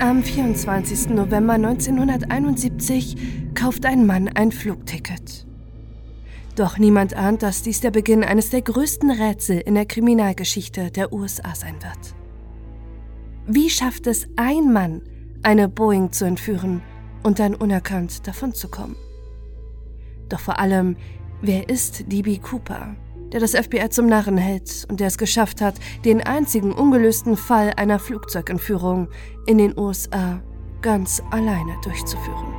Am 24. November 1971 kauft ein Mann ein Flugticket. Doch niemand ahnt, dass dies der Beginn eines der größten Rätsel in der Kriminalgeschichte der USA sein wird. Wie schafft es ein Mann, eine Boeing zu entführen und dann unerkannt davonzukommen? Doch vor allem, wer ist DB Cooper, der das FBI zum Narren hält und der es geschafft hat, den einzigen ungelösten Fall einer Flugzeugentführung in den USA ganz alleine durchzuführen?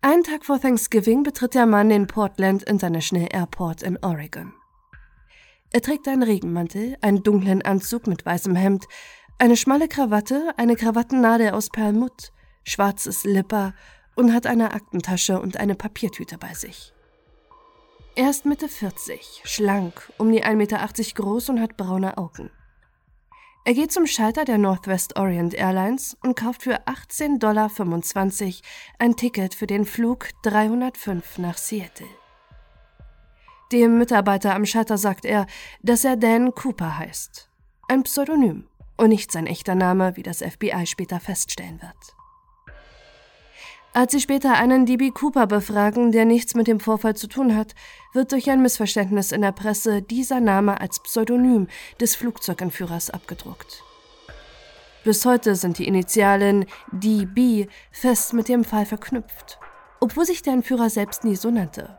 Einen Tag vor Thanksgiving betritt der Mann den Portland International Airport in Oregon. Er trägt einen Regenmantel, einen dunklen Anzug mit weißem Hemd, eine schmale Krawatte, eine Krawattennadel aus Perlmutt, schwarzes Lipper und hat eine Aktentasche und eine Papiertüte bei sich. Er ist Mitte 40, schlank, um die 1,80 Meter groß und hat braune Augen. Er geht zum Schalter der Northwest Orient Airlines und kauft für 18,25 Dollar ein Ticket für den Flug 305 nach Seattle. Dem Mitarbeiter am Schalter sagt er, dass er Dan Cooper heißt. Ein Pseudonym und nicht sein echter Name, wie das FBI später feststellen wird. Als sie später einen DB Cooper befragen, der nichts mit dem Vorfall zu tun hat, wird durch ein Missverständnis in der Presse dieser Name als Pseudonym des Flugzeugentführers abgedruckt. Bis heute sind die Initialen DB fest mit dem Fall verknüpft, obwohl sich der Entführer selbst nie so nannte.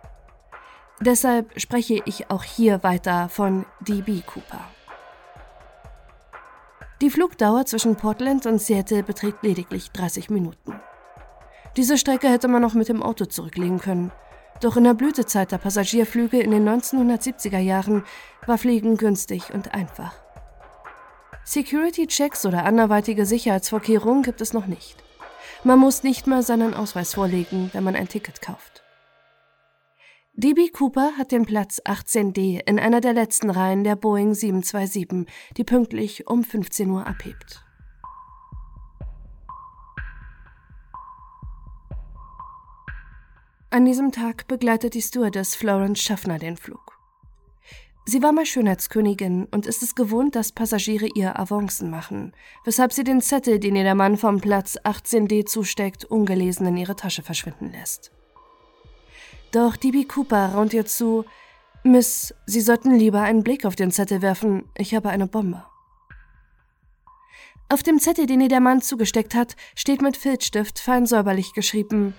Deshalb spreche ich auch hier weiter von DB Cooper. Die Flugdauer zwischen Portland und Seattle beträgt lediglich 30 Minuten. Diese Strecke hätte man noch mit dem Auto zurücklegen können. Doch in der Blütezeit der Passagierflüge in den 1970er Jahren war Fliegen günstig und einfach. Security-Checks oder anderweitige Sicherheitsvorkehrungen gibt es noch nicht. Man muss nicht mal seinen Ausweis vorlegen, wenn man ein Ticket kauft. DB Cooper hat den Platz 18D in einer der letzten Reihen der Boeing 727, die pünktlich um 15 Uhr abhebt. An diesem Tag begleitet die Stewardess Florence Schaffner den Flug. Sie war mal Schönheitskönigin und ist es gewohnt, dass Passagiere ihr Avancen machen, weshalb sie den Zettel, den ihr der Mann vom Platz 18D zusteckt, ungelesen in ihre Tasche verschwinden lässt. Doch DB Cooper raunt ihr zu, Miss, Sie sollten lieber einen Blick auf den Zettel werfen, ich habe eine Bombe. Auf dem Zettel, den ihr der Mann zugesteckt hat, steht mit Filzstift fein säuberlich geschrieben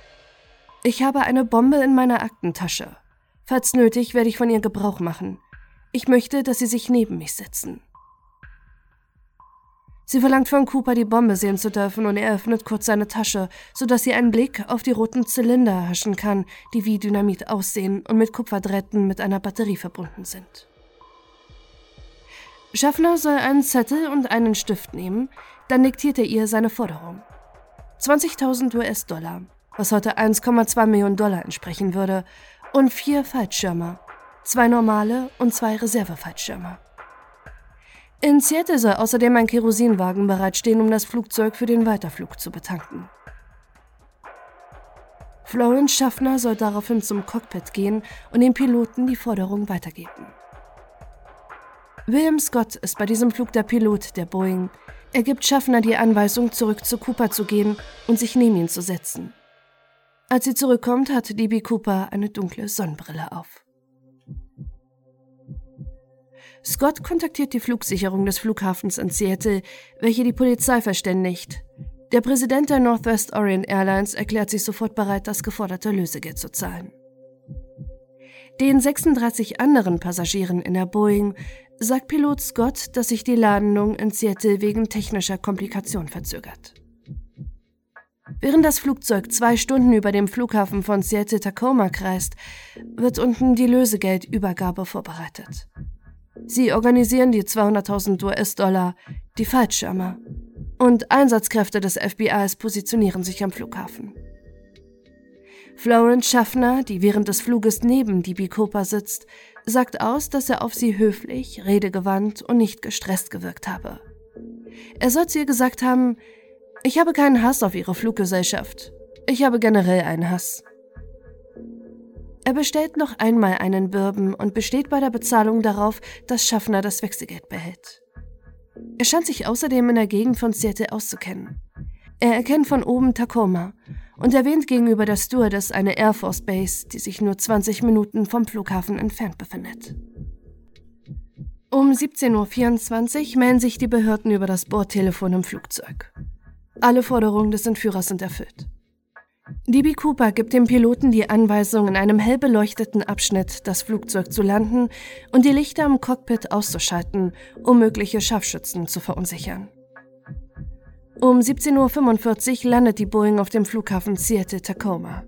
Ich habe eine Bombe in meiner Aktentasche. Falls nötig, werde ich von ihr Gebrauch machen. Ich möchte, dass Sie sich neben mich setzen. Sie verlangt von Cooper, die Bombe sehen zu dürfen, und er öffnet kurz seine Tasche, sodass sie einen Blick auf die roten Zylinder erhaschen kann, die wie Dynamit aussehen und mit Kupferdrähten mit einer Batterie verbunden sind. Schaffner soll einen Zettel und einen Stift nehmen, dann diktiert er ihr seine Forderung. 20.000 US-Dollar, was heute 1,2 Millionen Dollar entsprechen würde, und vier Fallschirme, zwei normale und zwei Reservefallschirme. In Seattle soll außerdem ein Kerosinwagen bereitstehen, um das Flugzeug für den Weiterflug zu betanken. Florence Schaffner soll daraufhin zum Cockpit gehen und dem Piloten die Forderung weitergeben. William Scott ist bei diesem Flug der Pilot der Boeing. Er gibt Schaffner die Anweisung, zurück zu Cooper zu gehen und sich neben ihn zu setzen. Als sie zurückkommt, hat DB Cooper eine dunkle Sonnenbrille auf. Scott kontaktiert die Flugsicherung des Flughafens in Seattle, welche die Polizei verständigt. Der Präsident der Northwest Orient Airlines erklärt sich sofort bereit, das geforderte Lösegeld zu zahlen. Den 36 anderen Passagieren in der Boeing sagt Pilot Scott, dass sich die Landung in Seattle wegen technischer Komplikation verzögert. Während das Flugzeug zwei Stunden über dem Flughafen von Seattle-Tacoma kreist, wird unten die Lösegeldübergabe vorbereitet. Sie organisieren die 200.000 US-Dollar, die Fallschirme. Und Einsatzkräfte des FBIs positionieren sich am Flughafen. Florence Schaffner, die während des Fluges neben DB Cooper sitzt, sagt aus, dass er auf sie höflich, redegewandt und nicht gestresst gewirkt habe. Er soll zu ihr gesagt haben, Ich habe keinen Hass auf Ihre Fluggesellschaft. Ich habe generell einen Hass. Er bestellt noch einmal einen Bourbon und besteht bei der Bezahlung darauf, dass Schaffner das Wechselgeld behält. Er scheint sich außerdem in der Gegend von Seattle auszukennen. Er erkennt von oben Tacoma und erwähnt gegenüber der Stewardess eine Air Force Base, die sich nur 20 Minuten vom Flughafen entfernt befindet. Um 17.24 Uhr melden sich die Behörden über das Bordtelefon im Flugzeug. Alle Forderungen des Entführers sind erfüllt. DB Cooper gibt dem Piloten die Anweisung, in einem hell beleuchteten Abschnitt das Flugzeug zu landen und die Lichter im Cockpit auszuschalten, um mögliche Scharfschützen zu verunsichern. Um 17.45 Uhr landet die Boeing auf dem Flughafen Seattle-Tacoma.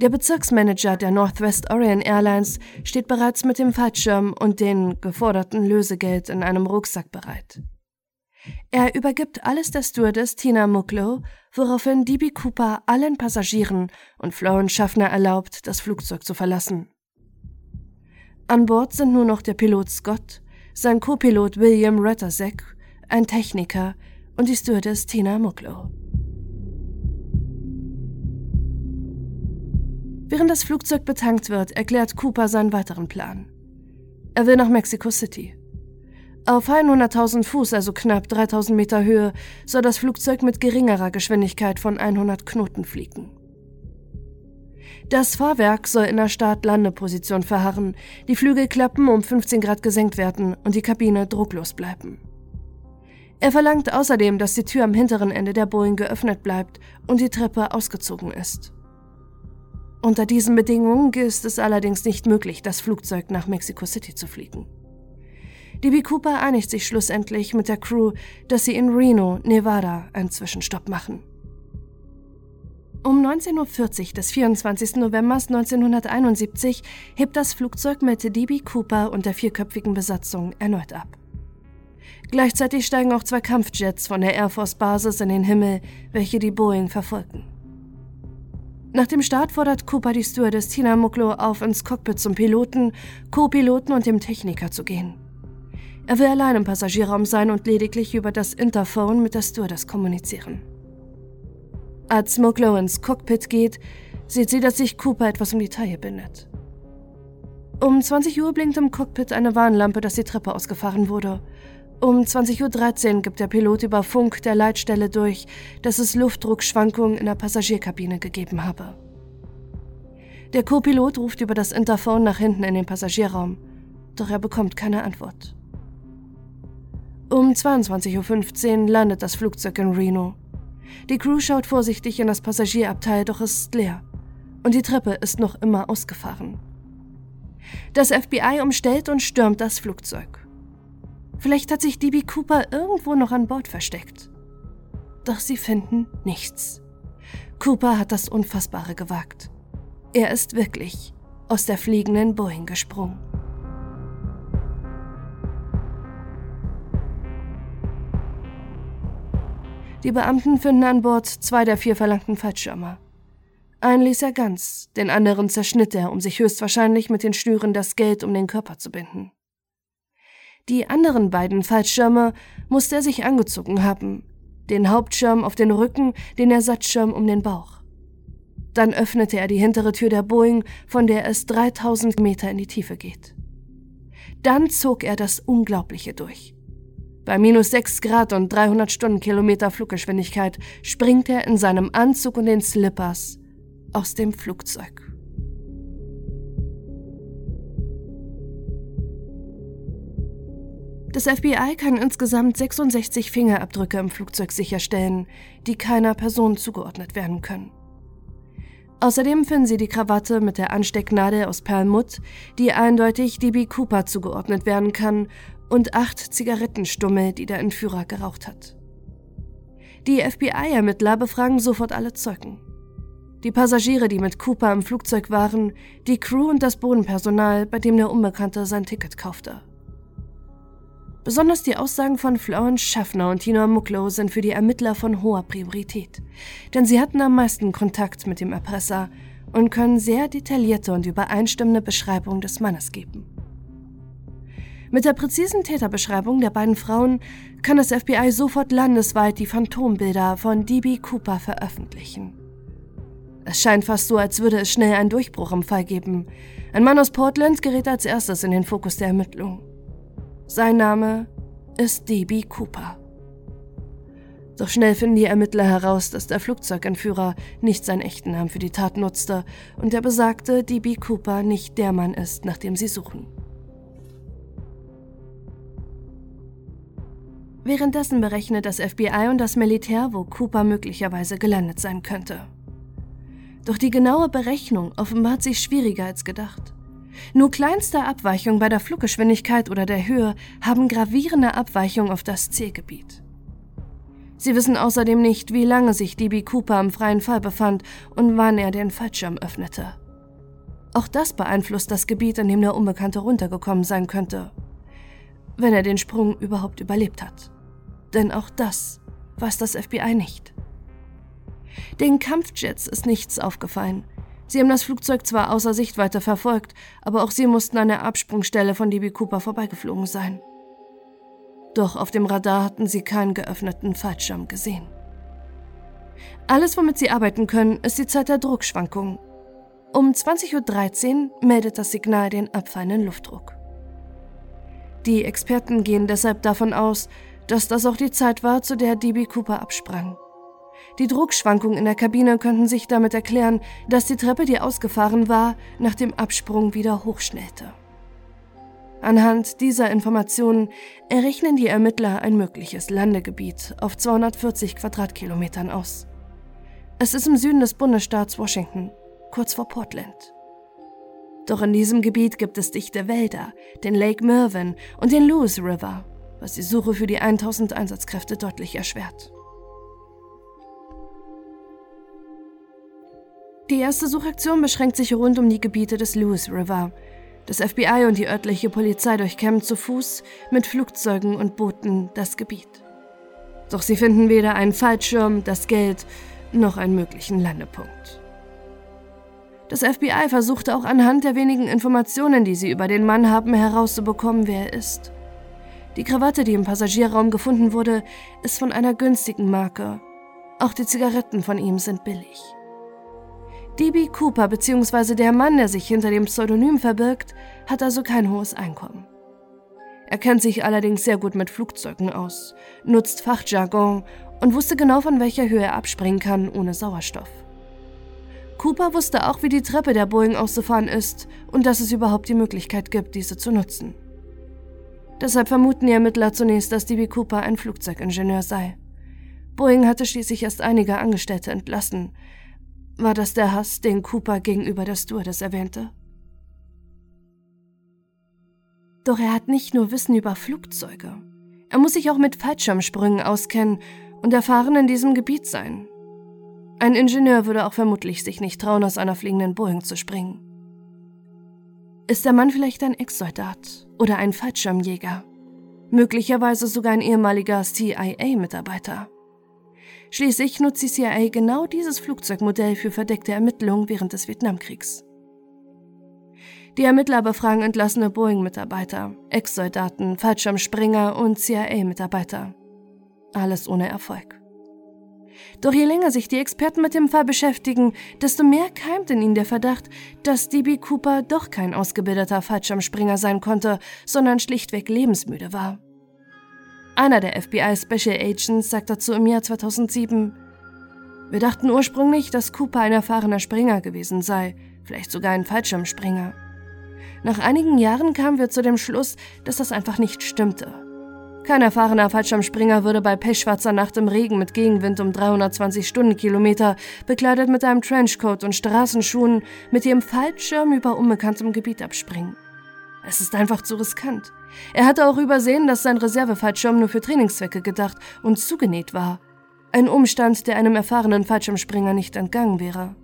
Der Bezirksmanager der Northwest Orient Airlines steht bereits mit dem Fallschirm und den geforderten Lösegeld in einem Rucksack bereit. Er übergibt alles der Stewardess Tina Mucklow, woraufhin DB Cooper allen Passagieren und Florence Schaffner erlaubt, das Flugzeug zu verlassen. An Bord sind nur noch der Pilot Scott, sein Co-Pilot William Rettersek, ein Techniker und die Stewardess Tina Mucklow. Während das Flugzeug betankt wird, erklärt Cooper seinen weiteren Plan. Er will nach Mexico City. Auf 100.000 Fuß, also knapp 3.000 Meter Höhe, soll das Flugzeug mit geringerer Geschwindigkeit von 100 Knoten fliegen. Das Fahrwerk soll in der Start-Landeposition verharren, die Flügelklappen um 15 Grad gesenkt werden und die Kabine drucklos bleiben. Er verlangt außerdem, dass die Tür am hinteren Ende der Boeing geöffnet bleibt und die Treppe ausgezogen ist. Unter diesen Bedingungen ist es allerdings nicht möglich, das Flugzeug nach Mexico City zu fliegen. DB Cooper einigt sich schlussendlich mit der Crew, dass sie in Reno, Nevada, einen Zwischenstopp machen. Um 19.40 Uhr des 24. November 1971 hebt das Flugzeug mit DB Cooper und der vierköpfigen Besatzung erneut ab. Gleichzeitig steigen auch zwei Kampfjets von der Air Force Basis in den Himmel, welche die Boeing verfolgen. Nach dem Start fordert Cooper die Stewardess Tina Mucklow auf, ins Cockpit zum Piloten, Co-Piloten und dem Techniker zu gehen. Er will allein im Passagierraum sein und lediglich über das Interphone mit der Stewardess kommunizieren. Als Mucklow ins Cockpit geht, sieht sie, dass sich Cooper etwas um die Taille bindet. Um 20 Uhr blinkt im Cockpit eine Warnlampe, dass die Treppe ausgefahren wurde um 20.13 Uhr gibt der Pilot über Funk der Leitstelle durch, dass es Luftdruckschwankungen in der Passagierkabine gegeben habe. Der Co-Pilot ruft über das Interphone nach hinten in den Passagierraum, doch er bekommt keine Antwort. Um 22.15 Uhr landet das Flugzeug in Reno. Die Crew schaut vorsichtig in das Passagierabteil, doch es ist leer und die Treppe ist noch immer ausgefahren. Das FBI umstellt und stürmt das Flugzeug. Vielleicht hat sich DB Cooper irgendwo noch an Bord versteckt. Doch sie finden nichts. Cooper hat das Unfassbare gewagt. Er ist wirklich aus der fliegenden Boeing gesprungen. Die Beamten finden an Bord zwei der vier verlangten Fallschirme. Einen ließ er ganz, den anderen zerschnitt er, um sich höchstwahrscheinlich mit den Schnüren das Geld um den Körper zu binden. Die anderen beiden Fallschirme musste er sich angezogen haben. Den Hauptschirm auf den Rücken, den Ersatzschirm um den Bauch. Dann öffnete er die hintere Tür der Boeing, von der es 3000 Meter in die Tiefe geht. Dann zog er das Unglaubliche durch. Bei minus 6 Grad und 300 Stundenkilometer Fluggeschwindigkeit springt er in seinem Anzug und den Slippers aus dem Flugzeug. Das FBI kann insgesamt 66 Fingerabdrücke im Flugzeug sicherstellen, die keiner Person zugeordnet werden können. Außerdem finden sie die Krawatte mit der Anstecknadel aus Perlmutt, die eindeutig DB Cooper zugeordnet werden kann, und acht Zigarettenstummel, die der Entführer geraucht hat. Die FBI-Ermittler befragen sofort alle Zeugen. Die Passagiere, die mit Cooper im Flugzeug waren, die Crew und das Bodenpersonal, bei dem der Unbekannte sein Ticket kaufte. Besonders die Aussagen von Florence Schaffner und Tina Mucklow sind für die Ermittler von hoher Priorität, denn sie hatten am meisten Kontakt mit dem Erpresser und können sehr detaillierte und übereinstimmende Beschreibungen des Mannes geben. Mit der präzisen Täterbeschreibung der beiden Frauen kann das FBI sofort landesweit die Phantombilder von DB Cooper veröffentlichen. Es scheint fast so, als würde es schnell einen Durchbruch im Fall geben. Ein Mann aus Portland gerät als erstes in den Fokus der Ermittlung. Sein Name ist DB Cooper. Doch schnell finden die Ermittler heraus, dass der Flugzeugentführer nicht seinen echten Namen für die Tat nutzte und der besagte DB Cooper nicht der Mann ist, nach dem sie suchen. Währenddessen berechnet das FBI und das Militär, wo Cooper möglicherweise gelandet sein könnte. Doch die genaue Berechnung offenbart sich schwieriger als gedacht. Nur kleinste Abweichungen bei der Fluggeschwindigkeit oder der Höhe haben gravierende Abweichungen auf das Zielgebiet. Sie wissen außerdem nicht, wie lange sich DB Cooper im freien Fall befand und wann er den Fallschirm öffnete. Auch das beeinflusst das Gebiet, an dem der Unbekannte runtergekommen sein könnte, wenn er den Sprung überhaupt überlebt hat. Denn auch das weiß das FBI nicht. Den Kampfjets ist nichts aufgefallen. Sie haben das Flugzeug zwar außer Sichtweite verfolgt, aber auch sie mussten an der Absprungstelle von DB Cooper vorbeigeflogen sein. Doch auf dem Radar hatten sie keinen geöffneten Fallschirm gesehen. Alles, womit sie arbeiten können, ist die Zeit der Druckschwankungen. Um 20.13 Uhr meldet das Signal den abfallenden Luftdruck. Die Experten gehen deshalb davon aus, dass das auch die Zeit war, zu der DB Cooper absprang. Die Druckschwankungen in der Kabine könnten sich damit erklären, dass die Treppe, die ausgefahren war, nach dem Absprung wieder hochschnellte. Anhand dieser Informationen errechnen die Ermittler ein mögliches Landegebiet auf 240 Quadratkilometern aus. Es ist im Süden des Bundesstaats Washington, kurz vor Portland. Doch in diesem Gebiet gibt es dichte Wälder, den Lake Mervyn und den Lewis River, was die Suche für die 1000 Einsatzkräfte deutlich erschwert. Die erste Suchaktion beschränkt sich rund um die Gebiete des Lewis River. Das FBI und die örtliche Polizei durchkämmen zu Fuß mit Flugzeugen und Booten das Gebiet. Doch sie finden weder einen Fallschirm, das Geld noch einen möglichen Landepunkt. Das FBI versuchte auch anhand der wenigen Informationen, die sie über den Mann haben, herauszubekommen, wer er ist. Die Krawatte, die im Passagierraum gefunden wurde, ist von einer günstigen Marke. Auch die Zigaretten von ihm sind billig. DB Cooper bzw. der Mann, der sich hinter dem Pseudonym verbirgt, hat also kein hohes Einkommen. Er kennt sich allerdings sehr gut mit Flugzeugen aus, nutzt Fachjargon und wusste genau, von welcher Höhe er abspringen kann ohne Sauerstoff. Cooper wusste auch, wie die Treppe der Boeing auszufahren ist und dass es überhaupt die Möglichkeit gibt, diese zu nutzen. Deshalb vermuten die Ermittler zunächst, dass DB Cooper ein Flugzeugingenieur sei. Boeing hatte schließlich erst einige Angestellte entlassen. War das der Hass, den Cooper gegenüber der Stewardess erwähnte? Doch er hat nicht nur Wissen über Flugzeuge. Er muss sich auch mit Fallschirmsprüngen auskennen und erfahren in diesem Gebiet sein. Ein Ingenieur würde auch vermutlich sich nicht trauen, aus einer fliegenden Boeing zu springen. Ist der Mann vielleicht ein Ex-Soldat oder ein Fallschirmjäger? Möglicherweise sogar ein ehemaliger CIA-Mitarbeiter. Schließlich nutzt die CIA genau dieses Flugzeugmodell für verdeckte Ermittlungen während des Vietnamkriegs. Die Ermittler befragen entlassene Boeing-Mitarbeiter, Ex-Soldaten, Fallschirmspringer und CIA-Mitarbeiter. Alles ohne Erfolg. Doch je länger sich die Experten mit dem Fall beschäftigen, desto mehr keimt in ihnen der Verdacht, dass DB Cooper doch kein ausgebildeter Fallschirmspringer sein konnte, sondern schlichtweg lebensmüde war. Einer der FBI Special Agents sagt dazu im Jahr 2007, wir dachten ursprünglich, dass Cooper ein erfahrener Springer gewesen sei, vielleicht sogar ein Fallschirmspringer. Nach einigen Jahren kamen wir zu dem Schluss, dass das einfach nicht stimmte. Kein erfahrener Fallschirmspringer würde bei pechschwarzer Nacht im Regen mit Gegenwind um 320 Stundenkilometer, bekleidet mit einem Trenchcoat und Straßenschuhen, mit dem Fallschirm über unbekanntem Gebiet abspringen. Es ist einfach zu riskant. Er hatte auch übersehen, dass sein Reservefallschirm nur für Trainingszwecke gedacht und zugenäht war. Ein Umstand, der einem erfahrenen Fallschirmspringer nicht entgangen wäre.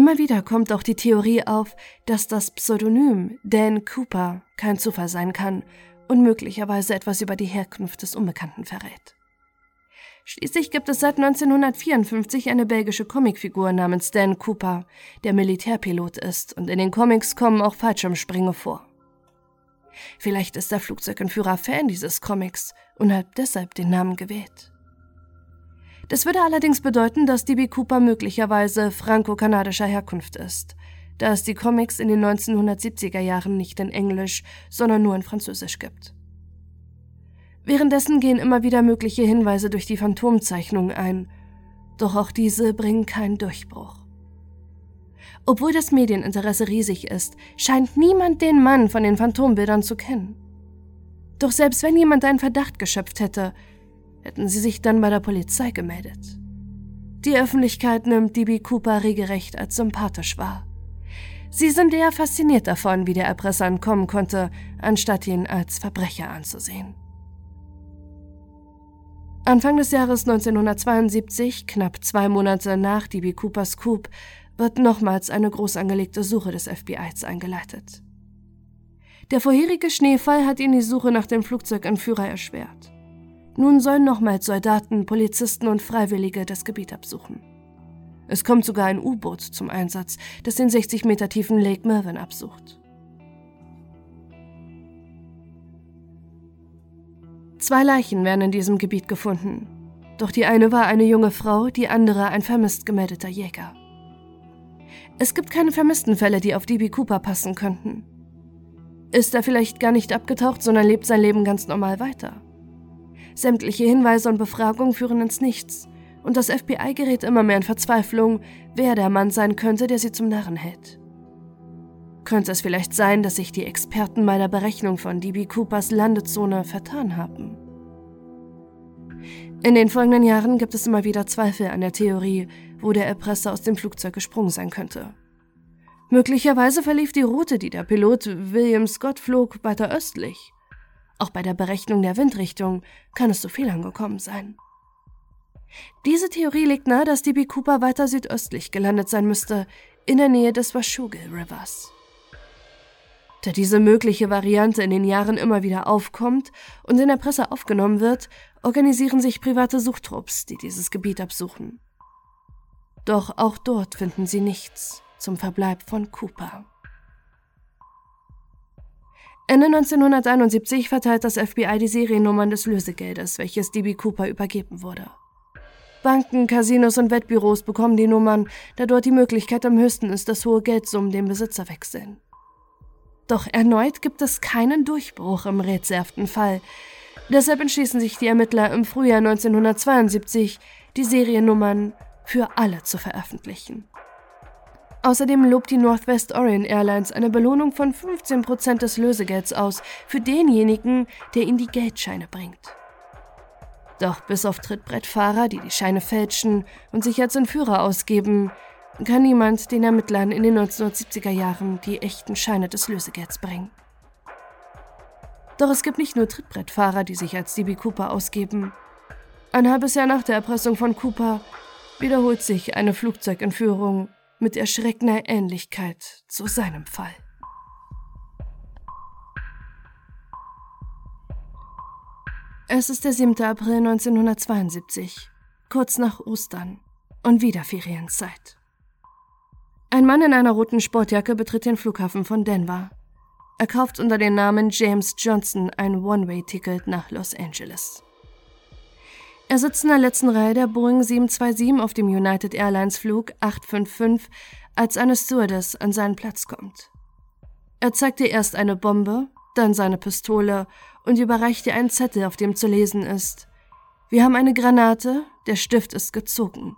Immer wieder kommt auch die Theorie auf, dass das Pseudonym Dan Cooper kein Zufall sein kann und möglicherweise etwas über die Herkunft des Unbekannten verrät. Schließlich gibt es seit 1954 eine belgische Comicfigur namens Dan Cooper, der Militärpilot ist, und in den Comics kommen auch Fallschirmsprünge vor. Vielleicht ist der Flugzeugentführer Fan dieses Comics und hat deshalb den Namen gewählt. Das würde allerdings bedeuten, dass DB Cooper möglicherweise franco-kanadischer Herkunft ist, da es die Comics in den 1970er Jahren nicht in Englisch, sondern nur in Französisch gibt. Währenddessen gehen immer wieder mögliche Hinweise durch die Phantomzeichnungen ein, doch auch diese bringen keinen Durchbruch. Obwohl das Medieninteresse riesig ist, scheint niemand den Mann von den Phantombildern zu kennen. Doch selbst wenn jemand einen Verdacht geschöpft hätte, hätten sie sich dann bei der Polizei gemeldet. Die Öffentlichkeit nimmt DB Cooper regelrecht als sympathisch wahr. Sie sind eher fasziniert davon, wie der Erpresser entkommen konnte, anstatt ihn als Verbrecher anzusehen. Anfang des Jahres 1972, knapp zwei Monate nach DB Coopers Coup, wird nochmals eine groß angelegte Suche des FBIs eingeleitet. Der vorherige Schneefall hat ihnen die Suche nach dem Flugzeugentführer erschwert. Nun sollen nochmals Soldaten, Polizisten und Freiwillige das Gebiet absuchen. Es kommt sogar ein U-Boot zum Einsatz, das den 60 Meter tiefen Lake Mervyn absucht. Zwei Leichen werden in diesem Gebiet gefunden. Doch die eine war eine junge Frau, die andere ein vermisst gemeldeter Jäger. Es gibt keine vermissten Fälle, die auf DB Cooper passen könnten. Ist er vielleicht gar nicht abgetaucht, sondern lebt sein Leben ganz normal weiter? Sämtliche Hinweise und Befragungen führen ins Nichts, und das FBI gerät immer mehr in Verzweiflung, wer der Mann sein könnte, der sie zum Narren hält. Könnte es vielleicht sein, dass sich die Experten bei der Berechnung von DB Coopers Landezone vertan haben? In den folgenden Jahren gibt es immer wieder Zweifel an der Theorie, wo der Erpresser aus dem Flugzeug gesprungen sein könnte. Möglicherweise verlief die Route, die der Pilot William Scott flog, weiter östlich. Auch bei der Berechnung der Windrichtung kann es zu Fehlern gekommen sein. Diese Theorie legt nahe, dass DB Cooper weiter südöstlich gelandet sein müsste, in der Nähe des Washougal Rivers. Da diese mögliche Variante in den Jahren immer wieder aufkommt und in der Presse aufgenommen wird, organisieren sich private Suchtrupps, die dieses Gebiet absuchen. Doch auch dort finden sie nichts zum Verbleib von Cooper. Ende 1971 verteilt das FBI die Seriennummern des Lösegeldes, welches DB Cooper übergeben wurde. Banken, Casinos und Wettbüros bekommen die Nummern, da dort die Möglichkeit am höchsten ist, dass hohe Geldsummen den Besitzer wechseln. Doch erneut gibt es keinen Durchbruch im rätselhaften Fall. Deshalb entschließen sich die Ermittler im Frühjahr 1972, die Seriennummern für alle zu veröffentlichen. Außerdem lobt die Northwest Orient Airlines eine Belohnung von 15% des Lösegelds aus für denjenigen, der ihnen die Geldscheine bringt. Doch bis auf Trittbrettfahrer, die die Scheine fälschen und sich als Entführer ausgeben, kann niemand den Ermittlern in den 1970er Jahren die echten Scheine des Lösegelds bringen. Doch es gibt nicht nur Trittbrettfahrer, die sich als DB Cooper ausgeben. Ein halbes Jahr nach der Erpressung von Cooper wiederholt sich eine Flugzeugentführung mit erschreckender Ähnlichkeit zu seinem Fall. Es ist der 7. April 1972, kurz nach Ostern und wieder Ferienzeit. Ein Mann in einer roten Sportjacke betritt den Flughafen von Denver. Er kauft unter dem Namen James Johnson ein One-Way-Ticket nach Los Angeles. Er sitzt in der letzten Reihe der Boeing 727 auf dem United Airlines Flug 855, als eine Stewardess an seinen Platz kommt. Er zeigt ihr erst eine Bombe, dann seine Pistole und überreicht ihr einen Zettel, auf dem zu lesen ist. Wir haben eine Granate, der Stift ist gezogen.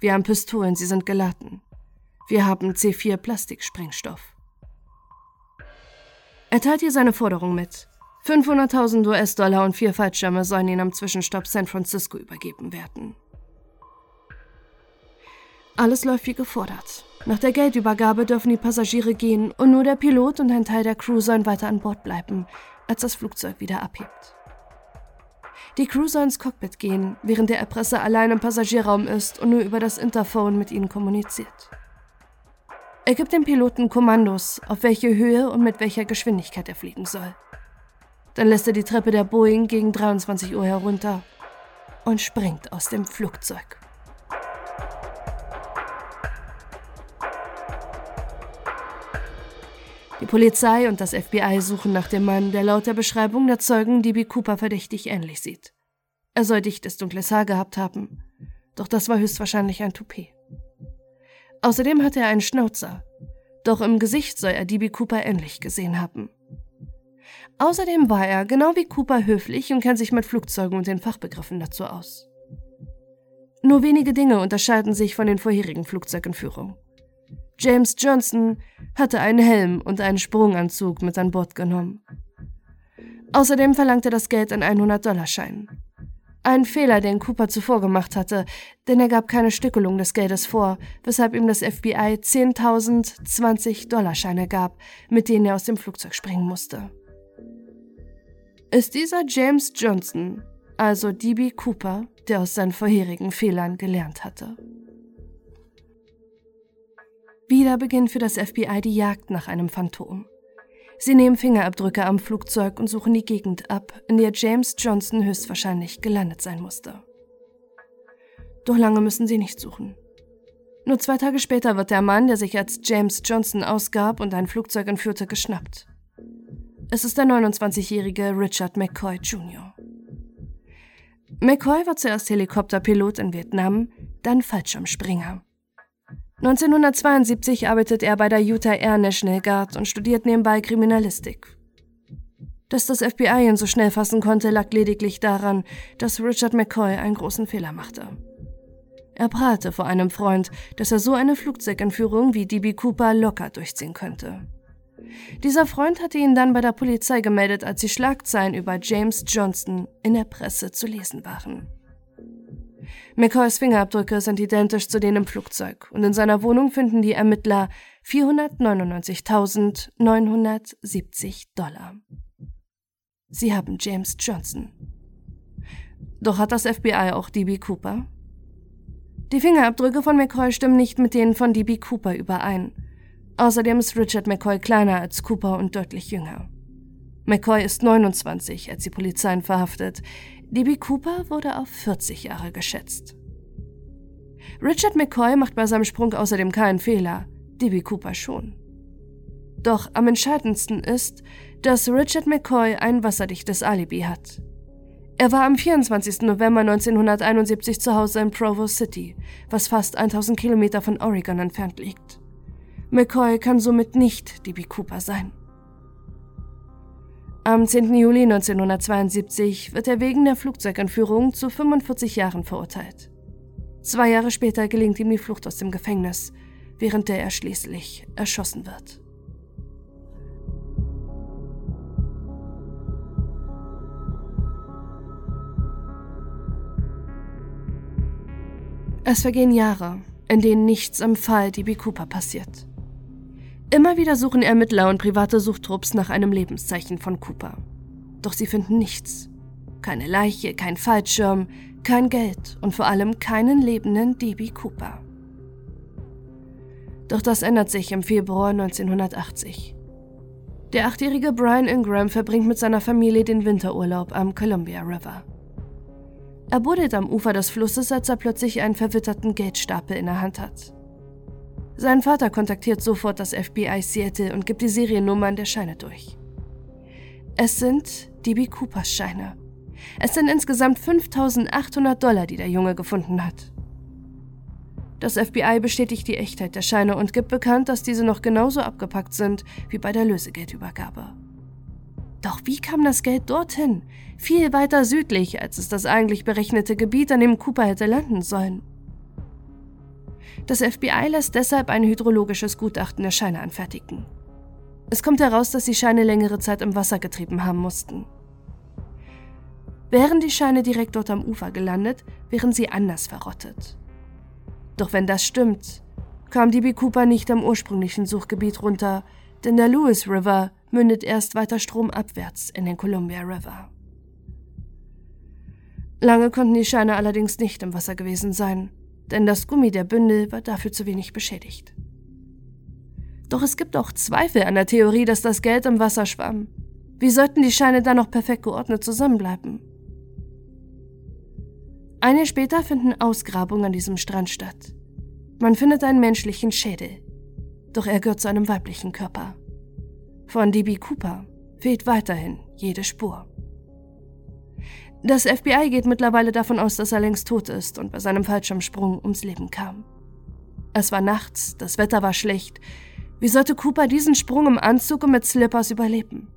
Wir haben Pistolen, sie sind geladen. Wir haben C4 Plastiksprengstoff. Er teilt ihr seine Forderung mit. 500.000 US-Dollar und vier Fallschirme sollen ihnen am Zwischenstopp San Francisco übergeben werden. Alles läuft wie gefordert. Nach der Geldübergabe dürfen die Passagiere gehen und nur der Pilot und ein Teil der Crew sollen weiter an Bord bleiben, als das Flugzeug wieder abhebt. Die Crew soll ins Cockpit gehen, während der Erpresser allein im Passagierraum ist und nur über das Interphone mit ihnen kommuniziert. Er gibt dem Piloten Kommandos, auf welche Höhe und mit welcher Geschwindigkeit er fliegen soll. Dann lässt er die Treppe der Boeing gegen 23 Uhr herunter und springt aus dem Flugzeug. Die Polizei und das FBI suchen nach dem Mann, der laut der Beschreibung der Zeugen DB Cooper verdächtig ähnlich sieht. Er soll dichtes dunkles Haar gehabt haben, doch das war höchstwahrscheinlich ein Toupet. Außerdem hatte er einen Schnauzer, doch im Gesicht soll er DB Cooper ähnlich gesehen haben. Außerdem war er, genau wie Cooper, höflich und kennt sich mit Flugzeugen und den Fachbegriffen dazu aus. Nur wenige Dinge unterscheiden sich von den vorherigen Flugzeugentführungen. James Johnson hatte einen Helm und einen Sprunganzug mit an Bord genommen. Außerdem verlangte das Geld in 100-Dollar-Scheinen. Ein Fehler, den Cooper zuvor gemacht hatte, denn er gab keine Stückelung des Geldes vor, weshalb ihm das FBI 10.000 20-Dollar-Scheine gab, mit denen er aus dem Flugzeug springen musste. Ist dieser James Johnson also DB Cooper, der aus seinen vorherigen Fehlern gelernt hatte? Wieder beginnt für das FBI die Jagd nach einem Phantom. Sie nehmen Fingerabdrücke am Flugzeug und suchen die Gegend ab, in der James Johnson höchstwahrscheinlich gelandet sein musste. Doch lange müssen sie nicht suchen. Nur zwei Tage später wird der Mann, der sich als James Johnson ausgab und ein Flugzeug entführte, geschnappt. Es ist der 29-jährige Richard McCoy Jr. McCoy war zuerst Helikopterpilot in Vietnam, dann Fallschirmspringer. 1972 arbeitet er bei der Utah Air National Guard und studiert nebenbei Kriminalistik. Dass das FBI ihn so schnell fassen konnte, lag lediglich daran, dass Richard McCoy einen großen Fehler machte. Er prahlte vor einem Freund, dass er so eine Flugzeugentführung wie DB Cooper locker durchziehen könnte. Dieser Freund hatte ihn dann bei der Polizei gemeldet, als die Schlagzeilen über James Johnston in der Presse zu lesen waren. McCoys Fingerabdrücke sind identisch zu denen im Flugzeug und in seiner Wohnung finden die Ermittler 499.970 Dollar. Sie haben James Johnson. Doch hat das FBI auch DB Cooper? Die Fingerabdrücke von McCoy stimmen nicht mit denen von DB Cooper überein. Außerdem ist Richard McCoy kleiner als Cooper und deutlich jünger. McCoy ist 29, als die Polizei ihn verhaftet. DB Cooper wurde auf 40 Jahre geschätzt. Richard McCoy macht bei seinem Sprung außerdem keinen Fehler, DB Cooper schon. Doch am entscheidendsten ist, dass Richard McCoy ein wasserdichtes Alibi hat. Er war am 24. November 1971 zu Hause in Provo City, was fast 1000 Kilometer von Oregon entfernt liegt. McCoy kann somit nicht DB Cooper sein. Am 10. Juli 1972 wird er wegen der Flugzeugentführung zu 45 Jahren verurteilt. Zwei Jahre später gelingt ihm die Flucht aus dem Gefängnis, während der er schließlich erschossen wird. Es vergehen Jahre, in denen nichts im Fall DB Cooper passiert. Immer wieder suchen Ermittler und private Suchtrupps nach einem Lebenszeichen von Cooper. Doch sie finden nichts. Keine Leiche, kein Fallschirm, kein Geld und vor allem keinen lebenden DB Cooper. Doch das ändert sich im Februar 1980. Der achtjährige Brian Ingram verbringt mit seiner Familie den Winterurlaub am Columbia River. Er buddelt am Ufer des Flusses, als er plötzlich einen verwitterten Geldstapel in der Hand hat. Sein Vater kontaktiert sofort das FBI Seattle und gibt die Seriennummern der Scheine durch. Es sind DB Coopers Scheine. Es sind insgesamt 5800 Dollar, die der Junge gefunden hat. Das FBI bestätigt die Echtheit der Scheine und gibt bekannt, dass diese noch genauso abgepackt sind wie bei der Lösegeldübergabe. Doch wie kam das Geld dorthin? Viel weiter südlich, als es das eigentlich berechnete Gebiet, an dem Cooper hätte landen sollen. Das FBI lässt deshalb ein hydrologisches Gutachten der Scheine anfertigen. Es kommt heraus, dass die Scheine längere Zeit im Wasser getrieben haben mussten. Wären die Scheine direkt dort am Ufer gelandet, wären sie anders verrottet. Doch wenn das stimmt, kam DB Cooper nicht am ursprünglichen Suchgebiet runter, denn der Lewis River mündet erst weiter stromabwärts in den Columbia River. Lange konnten die Scheine allerdings nicht im Wasser gewesen sein denn das Gummi der Bündel war dafür zu wenig beschädigt. Doch es gibt auch Zweifel an der Theorie, dass das Geld im Wasser schwamm. Wie sollten die Scheine dann noch perfekt geordnet zusammenbleiben? Ein Jahr später finden Ausgrabungen an diesem Strand statt. Man findet einen menschlichen Schädel, doch er gehört zu einem weiblichen Körper. Von DB Cooper fehlt weiterhin jede Spur. Das FBI geht mittlerweile davon aus, dass er längst tot ist und bei seinem Fallschirmsprung ums Leben kam. Es war nachts, das Wetter war schlecht. Wie sollte Cooper diesen Sprung im Anzug und mit Slippers überleben?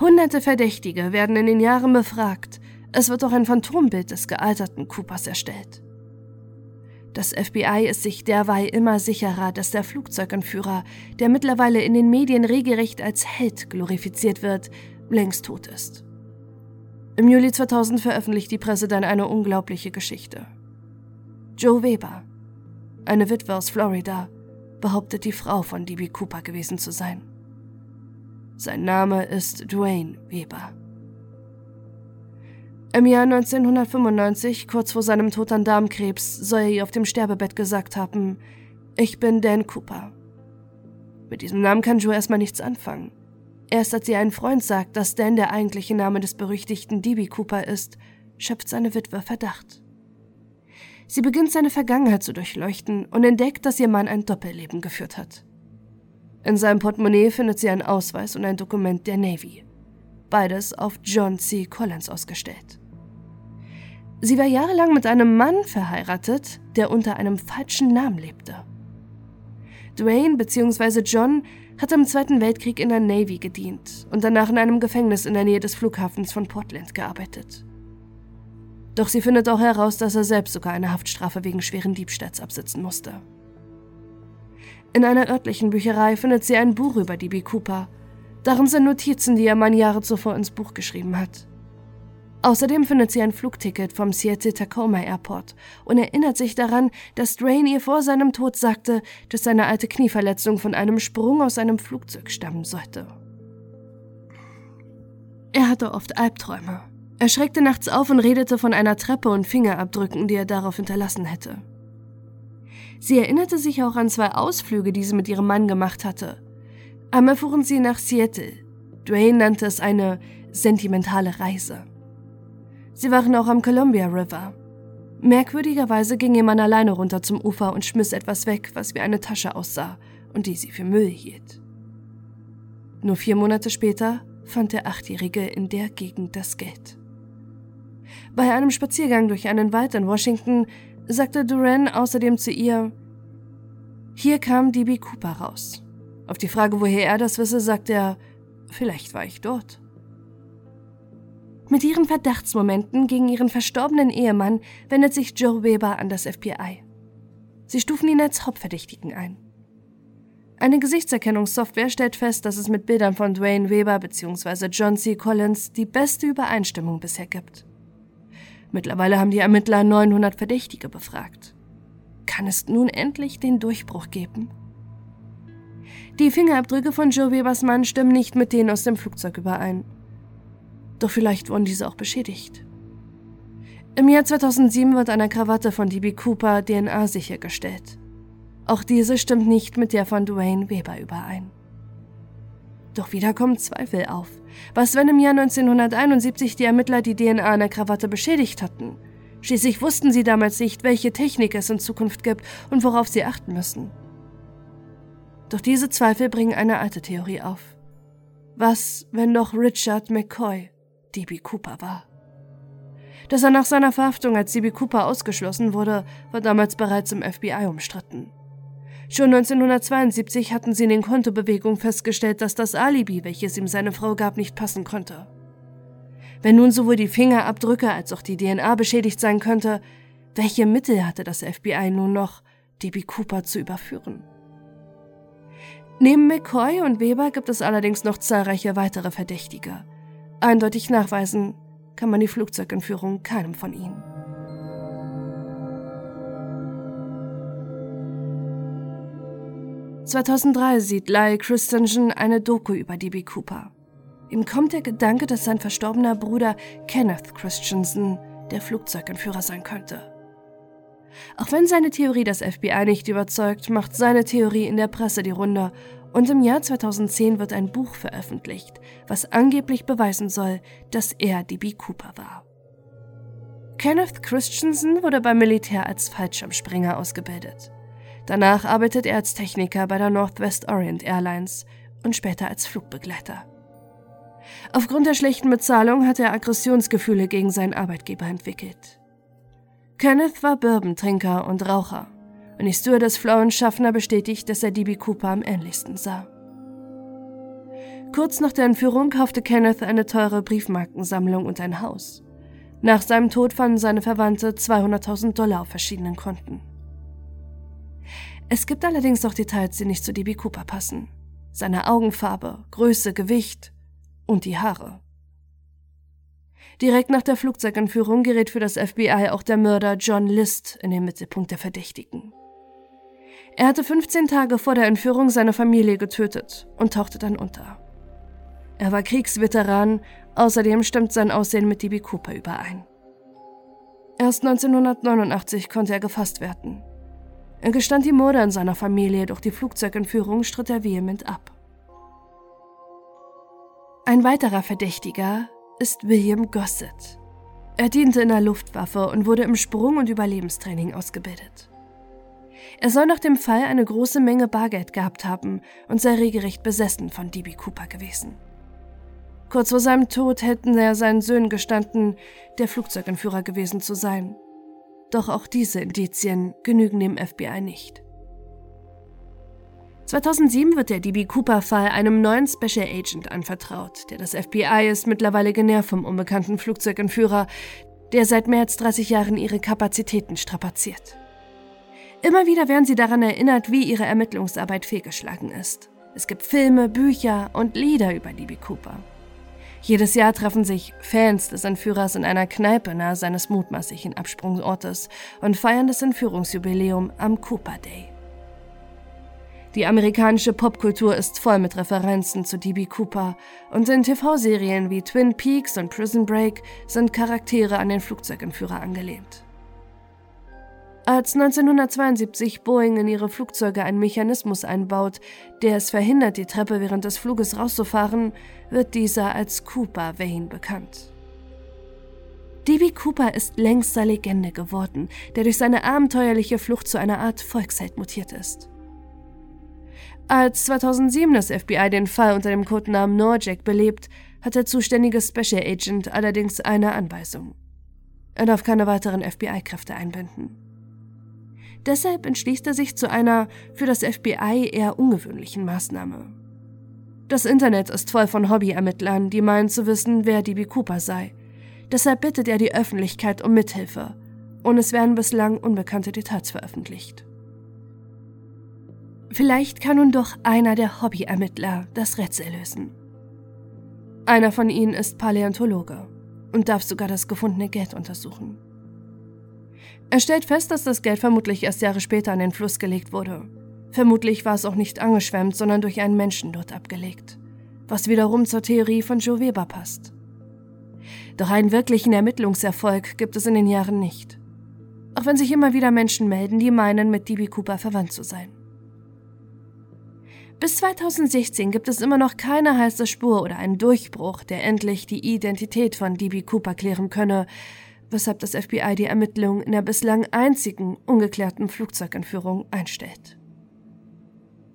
Hunderte Verdächtige werden in den Jahren befragt. Es wird auch ein Phantombild des gealterten Coopers erstellt. Das FBI ist sich derweil immer sicherer, dass der Flugzeugentführer, der mittlerweile in den Medien regelrecht als Held glorifiziert wird, längst tot ist. Im Juli 2000 veröffentlicht die Presse dann eine unglaubliche Geschichte. Joe Weber, eine Witwe aus Florida, behauptet die Frau von DB Cooper gewesen zu sein. Sein Name ist Dwayne Weber. Im Jahr 1995, kurz vor seinem Tod an Darmkrebs, soll er ihr auf dem Sterbebett gesagt haben, ich bin Dan Cooper. Mit diesem Namen kann Joe erstmal nichts anfangen. Erst als ihr ein Freund sagt, dass Dan der eigentliche Name des berüchtigten D.B. Cooper ist, schöpft seine Witwe Verdacht. Sie beginnt seine Vergangenheit zu durchleuchten und entdeckt, dass ihr Mann ein Doppelleben geführt hat. In seinem Portemonnaie findet sie einen Ausweis und ein Dokument der Navy beides auf John C. Collins ausgestellt. Sie war jahrelang mit einem Mann verheiratet, der unter einem falschen Namen lebte. Dwayne bzw. John hatte im Zweiten Weltkrieg in der Navy gedient und danach in einem Gefängnis in der Nähe des Flughafens von Portland gearbeitet. Doch sie findet auch heraus, dass er selbst sogar eine Haftstrafe wegen schweren Diebstahls absitzen musste. In einer örtlichen Bücherei findet sie ein Buch über D.B. Cooper Darin sind Notizen, die ihr Mann Jahre zuvor ins Buch geschrieben hat. Außerdem findet sie ein Flugticket vom Seattle-Tacoma Airport und erinnert sich daran, dass Drain ihr vor seinem Tod sagte, dass seine alte Knieverletzung von einem Sprung aus einem Flugzeug stammen sollte. Er hatte oft Albträume. Er schreckte nachts auf und redete von einer Treppe und Fingerabdrücken, die er darauf hinterlassen hätte. Sie erinnerte sich auch an zwei Ausflüge, die sie mit ihrem Mann gemacht hatte, Einmal fuhren sie nach Seattle. Dwayne nannte es eine sentimentale Reise. Sie waren auch am Columbia River. Merkwürdigerweise ging ihr Mann alleine runter zum Ufer und schmiss etwas weg, was wie eine Tasche aussah und die sie für Müll hielt. Nur vier Monate später fand der Achtjährige in der Gegend das Geld. Bei einem Spaziergang durch einen Wald in Washington sagte Duran außerdem zu ihr, hier kam DB Cooper raus. Auf die Frage, woher er das wisse, sagt er, vielleicht war ich dort. Mit ihren Verdachtsmomenten gegen ihren verstorbenen Ehemann wendet sich Joe Weber an das FBI. Sie stufen ihn als Hauptverdächtigen ein. Eine Gesichtserkennungssoftware stellt fest, dass es mit Bildern von Dwayne Weber bzw. John C. Collins die beste Übereinstimmung bisher gibt. Mittlerweile haben die Ermittler 900 Verdächtige befragt. Kann es nun endlich den Durchbruch geben? Die Fingerabdrücke von Joe Webers Mann stimmen nicht mit denen aus dem Flugzeug überein. Doch vielleicht wurden diese auch beschädigt. Im Jahr 2007 wird einer Krawatte von DB Cooper DNA sichergestellt. Auch diese stimmt nicht mit der von Dwayne Weber überein. Doch wieder kommen Zweifel auf. Was, wenn im Jahr 1971 die Ermittler die DNA der Krawatte beschädigt hatten? Schließlich wussten sie damals nicht, welche Technik es in Zukunft gibt und worauf sie achten müssen. Doch diese Zweifel bringen eine alte Theorie auf. Was, wenn doch Richard McCoy D.B. Cooper war? Dass er nach seiner Verhaftung als D.B. Cooper ausgeschlossen wurde, war damals bereits im FBI umstritten. Schon 1972 hatten sie in den Kontobewegungen festgestellt, dass das Alibi, welches ihm seine Frau gab, nicht passen konnte. Wenn nun sowohl die Fingerabdrücke als auch die DNA beschädigt sein könnte, welche Mittel hatte das FBI nun noch, D.B. Cooper zu überführen? Neben McCoy und Weber gibt es allerdings noch zahlreiche weitere Verdächtige. Eindeutig nachweisen kann man die Flugzeugentführung keinem von ihnen. (2003) sieht Lyle Christensen eine Doku über D.B. Cooper. Ihm kommt der Gedanke, dass sein verstorbener Bruder Kenneth Christensen der Flugzeugentführer sein könnte. Auch wenn seine Theorie das FBI nicht überzeugt, macht seine Theorie in der Presse die Runde und im Jahr 2010 wird ein Buch veröffentlicht, was angeblich beweisen soll, dass er DB Cooper war. Kenneth Christensen wurde beim Militär als Fallschirmspringer ausgebildet. Danach arbeitet er als Techniker bei der Northwest Orient Airlines und später als Flugbegleiter. Aufgrund der schlechten Bezahlung hat er Aggressionsgefühle gegen seinen Arbeitgeber entwickelt. Kenneth war Bourbon-Trinker und Raucher und die Stewardess Florence Schaffner bestätigt, dass er DB Cooper am ähnlichsten sah. Kurz nach der Entführung kaufte Kenneth eine teure Briefmarkensammlung und ein Haus. Nach seinem Tod fanden seine Verwandte 200.000 Dollar auf verschiedenen Konten. Es gibt allerdings auch Details, die nicht zu DB Cooper passen. Seine Augenfarbe, Größe, Gewicht und die Haare. Direkt nach der Flugzeugentführung gerät für das FBI auch der Mörder John List in den Mittelpunkt der Verdächtigen. Er hatte 15 Tage vor der Entführung seine Familie getötet und tauchte dann unter. Er war Kriegsveteran, außerdem stimmt sein Aussehen mit DB Cooper überein. Erst 1989 konnte er gefasst werden. Er gestand die Morde in seiner Familie, doch die Flugzeugentführung stritt er vehement ab. Ein weiterer Verdächtiger ist William Gossett. Er diente in der Luftwaffe und wurde im Sprung- und Überlebenstraining ausgebildet. Er soll nach dem Fall eine große Menge Bargeld gehabt haben und sei regelrecht besessen von DB Cooper gewesen. Kurz vor seinem Tod hätten er seinen Söhnen gestanden, der Flugzeugentführer gewesen zu sein. Doch auch diese Indizien genügen dem FBI nicht. 2007 wird der DB Cooper-Fall einem neuen Special Agent anvertraut, der das FBI ist mittlerweile genervt vom unbekannten Flugzeugentführer, der seit mehr als 30 Jahren ihre Kapazitäten strapaziert. Immer wieder werden sie daran erinnert, wie ihre Ermittlungsarbeit fehlgeschlagen ist. Es gibt Filme, Bücher und Lieder über DB Cooper. Jedes Jahr treffen sich Fans des Entführers in einer Kneipe nahe seines mutmaßlichen Absprungsortes und feiern das Entführungsjubiläum am Cooper Day. Die amerikanische Popkultur ist voll mit Referenzen zu DB Cooper und in TV-Serien wie Twin Peaks und Prison Break sind Charaktere an den Flugzeugentführer angelehnt. Als 1972 Boeing in ihre Flugzeuge einen Mechanismus einbaut, der es verhindert, die Treppe während des Fluges rauszufahren, wird dieser als Cooper Vane bekannt. D.B. Cooper ist längst zur Legende geworden, der durch seine abenteuerliche Flucht zu einer Art Volksheld mutiert ist. Als 2007 das FBI den Fall unter dem Codenamen Norjack belebt, hat der zuständige Special Agent allerdings eine Anweisung. Er darf keine weiteren FBI-Kräfte einbinden. Deshalb entschließt er sich zu einer für das FBI eher ungewöhnlichen Maßnahme. Das Internet ist voll von Hobbyermittlern, die meinen zu wissen, wer DB Cooper sei. Deshalb bittet er die Öffentlichkeit um Mithilfe und es werden bislang unbekannte Details veröffentlicht. Vielleicht kann nun doch einer der Hobbyermittler das Rätsel lösen. Einer von ihnen ist Paläontologe und darf sogar das gefundene Geld untersuchen. Er stellt fest, dass das Geld vermutlich erst Jahre später an den Fluss gelegt wurde. Vermutlich war es auch nicht angeschwemmt, sondern durch einen Menschen dort abgelegt, was wiederum zur Theorie von Joe Weber passt. Doch einen wirklichen Ermittlungserfolg gibt es in den Jahren nicht. Auch wenn sich immer wieder Menschen melden, die meinen, mit DB Cooper verwandt zu sein. Bis 2016 gibt es immer noch keine heiße Spur oder einen Durchbruch, der endlich die Identität von DB Cooper klären könne, weshalb das FBI die Ermittlungen in der bislang einzigen ungeklärten Flugzeugentführung einstellt.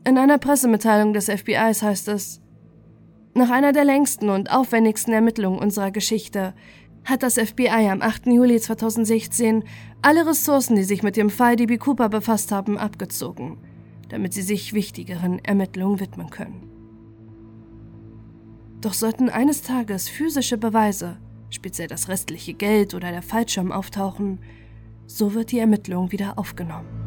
In einer Pressemitteilung des FBIs heißt es, nach einer der längsten und aufwendigsten Ermittlungen unserer Geschichte hat das FBI am 8. Juli 2016 alle Ressourcen, die sich mit dem Fall DB Cooper befasst haben, abgezogen, damit sie sich wichtigeren Ermittlungen widmen können. Doch sollten eines Tages physische Beweise speziell das restliche Geld oder der Fallschirm auftauchen, so wird die Ermittlung wieder aufgenommen.